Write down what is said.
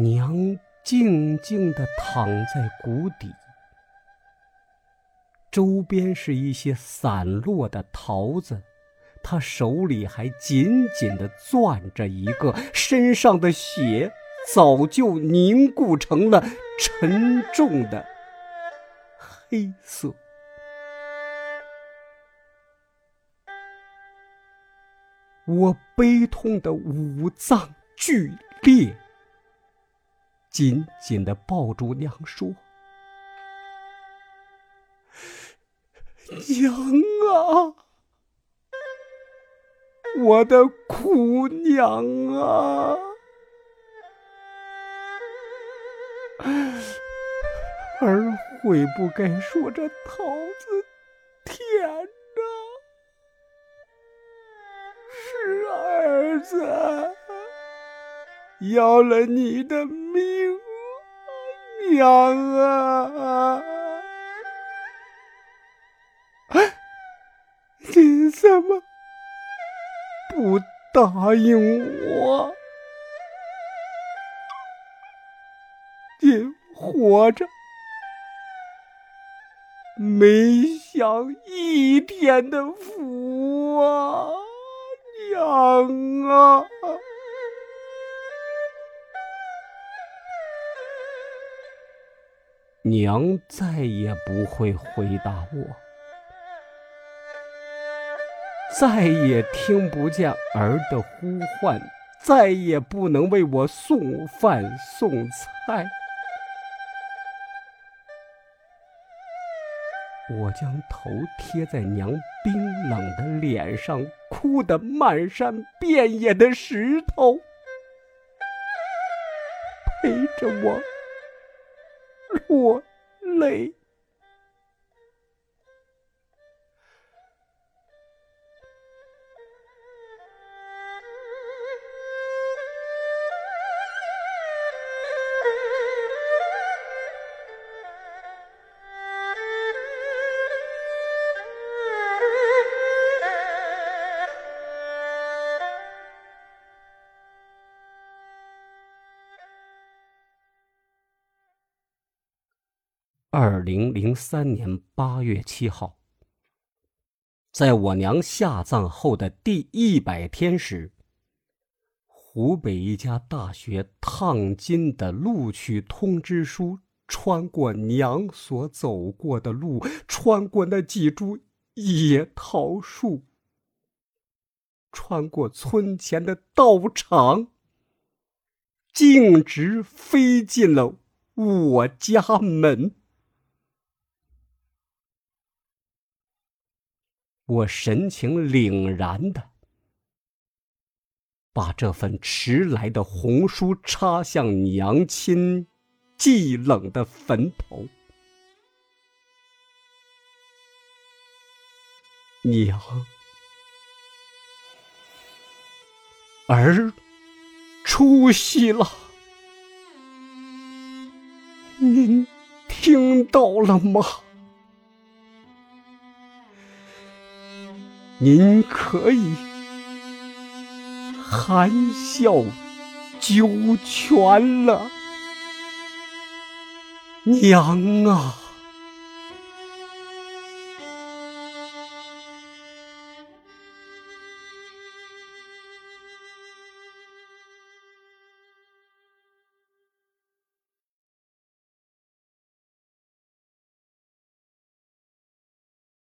娘静静地躺在谷底，周边是一些散落的桃子，她手里还紧紧地攥着一个，身上的血早就凝固成了沉重的黑色。我悲痛的五脏剧烈，紧紧的抱住娘说：“娘啊，我的苦娘啊，儿悔不该说这桃子甜。”儿子，要了你的，娘啊！你怎么不答应我？你活着没享一天的福啊！娘啊！娘再也不会回答我，再也听不见儿的呼唤，再也不能为我送饭送菜。我将头贴在娘冰冷的脸上，哭得漫山遍野的石头陪着我我累二零零三年八月七号，在我娘下葬后的第一百天时，湖北一家大学烫金的录取通知书穿过娘所走过的路，穿过那几株野桃树，穿过村前的道场，径直飞进了我家门。我神情凛然的把这份迟来的红书插向娘亲寂冷的坟头。娘，儿出息了，您听到了吗？您可以含笑九泉了，娘啊！